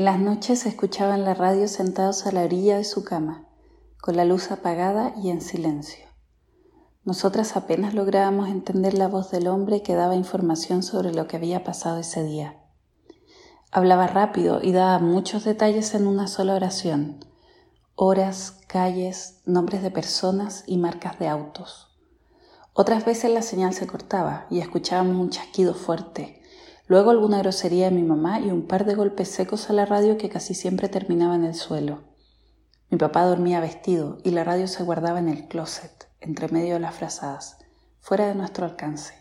En las noches escuchaban la radio sentados a la orilla de su cama, con la luz apagada y en silencio. Nosotras apenas lográbamos entender la voz del hombre que daba información sobre lo que había pasado ese día. Hablaba rápido y daba muchos detalles en una sola oración. Horas, calles, nombres de personas y marcas de autos. Otras veces la señal se cortaba y escuchábamos un chasquido fuerte, luego alguna grosería de mi mamá y un par de golpes secos a la radio que casi siempre terminaba en el suelo. Mi papá dormía vestido y la radio se guardaba en el closet, entre medio de las frazadas, fuera de nuestro alcance.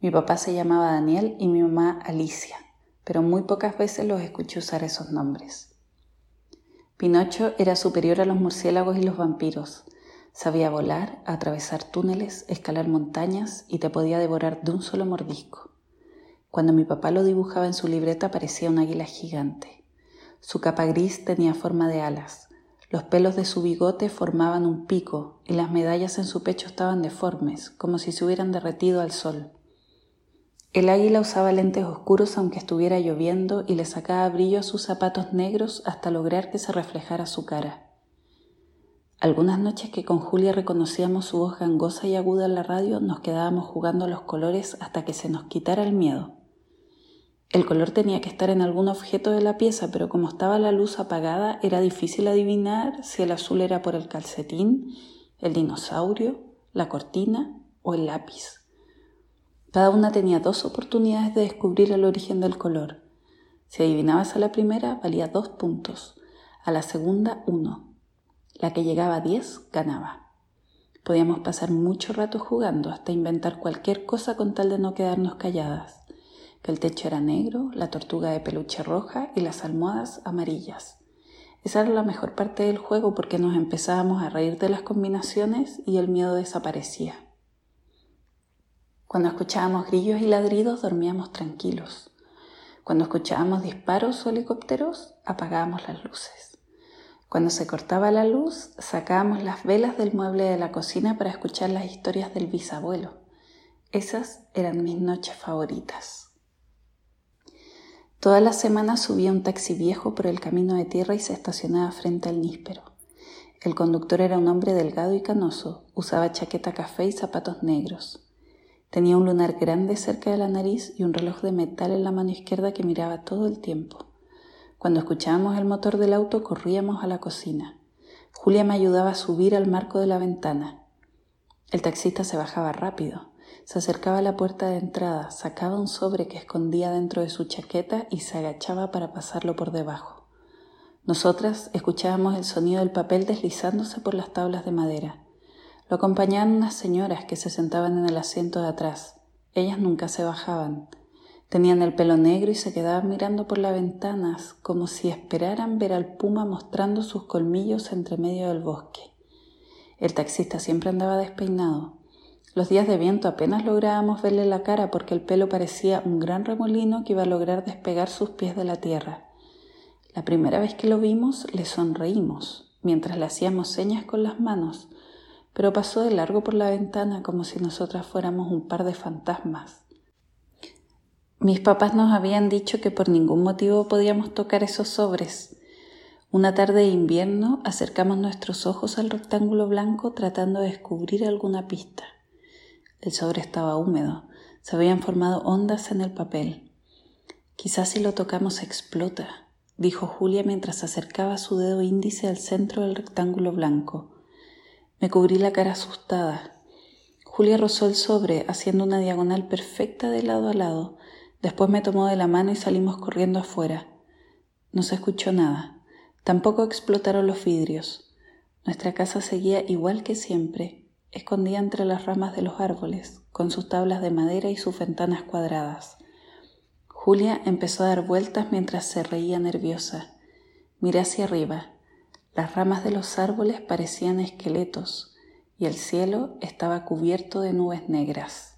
Mi papá se llamaba Daniel y mi mamá Alicia, pero muy pocas veces los escuché usar esos nombres. Pinocho era superior a los murciélagos y los vampiros. Sabía volar, atravesar túneles, escalar montañas y te podía devorar de un solo mordisco. Cuando mi papá lo dibujaba en su libreta parecía un águila gigante. Su capa gris tenía forma de alas, los pelos de su bigote formaban un pico y las medallas en su pecho estaban deformes, como si se hubieran derretido al sol. El águila usaba lentes oscuros aunque estuviera lloviendo y le sacaba brillo a sus zapatos negros hasta lograr que se reflejara su cara. Algunas noches que con Julia reconocíamos su voz gangosa y aguda en la radio, nos quedábamos jugando los colores hasta que se nos quitara el miedo. El color tenía que estar en algún objeto de la pieza, pero como estaba la luz apagada, era difícil adivinar si el azul era por el calcetín, el dinosaurio, la cortina o el lápiz. Cada una tenía dos oportunidades de descubrir el origen del color. Si adivinabas a la primera, valía dos puntos, a la segunda uno. La que llegaba a diez ganaba. Podíamos pasar mucho rato jugando hasta inventar cualquier cosa con tal de no quedarnos calladas que el techo era negro, la tortuga de peluche roja y las almohadas amarillas. Esa era la mejor parte del juego porque nos empezábamos a reír de las combinaciones y el miedo desaparecía. Cuando escuchábamos grillos y ladridos dormíamos tranquilos. Cuando escuchábamos disparos o helicópteros apagábamos las luces. Cuando se cortaba la luz sacábamos las velas del mueble de la cocina para escuchar las historias del bisabuelo. Esas eran mis noches favoritas. Toda la semana subía un taxi viejo por el camino de tierra y se estacionaba frente al níspero. El conductor era un hombre delgado y canoso, usaba chaqueta café y zapatos negros. Tenía un lunar grande cerca de la nariz y un reloj de metal en la mano izquierda que miraba todo el tiempo. Cuando escuchábamos el motor del auto corríamos a la cocina. Julia me ayudaba a subir al marco de la ventana. El taxista se bajaba rápido. Se acercaba a la puerta de entrada, sacaba un sobre que escondía dentro de su chaqueta y se agachaba para pasarlo por debajo. Nosotras escuchábamos el sonido del papel deslizándose por las tablas de madera. Lo acompañaban unas señoras que se sentaban en el asiento de atrás. Ellas nunca se bajaban. Tenían el pelo negro y se quedaban mirando por las ventanas como si esperaran ver al puma mostrando sus colmillos entre medio del bosque. El taxista siempre andaba despeinado. Los días de viento apenas lográbamos verle la cara porque el pelo parecía un gran remolino que iba a lograr despegar sus pies de la tierra. La primera vez que lo vimos le sonreímos mientras le hacíamos señas con las manos, pero pasó de largo por la ventana como si nosotras fuéramos un par de fantasmas. Mis papás nos habían dicho que por ningún motivo podíamos tocar esos sobres. Una tarde de invierno acercamos nuestros ojos al rectángulo blanco tratando de descubrir alguna pista. El sobre estaba húmedo, se habían formado ondas en el papel. Quizás si lo tocamos explota, dijo Julia mientras acercaba su dedo índice al centro del rectángulo blanco. Me cubrí la cara asustada. Julia rozó el sobre, haciendo una diagonal perfecta de lado a lado. Después me tomó de la mano y salimos corriendo afuera. No se escuchó nada. Tampoco explotaron los vidrios. Nuestra casa seguía igual que siempre, escondía entre las ramas de los árboles, con sus tablas de madera y sus ventanas cuadradas. Julia empezó a dar vueltas mientras se reía nerviosa. Miré hacia arriba. Las ramas de los árboles parecían esqueletos y el cielo estaba cubierto de nubes negras.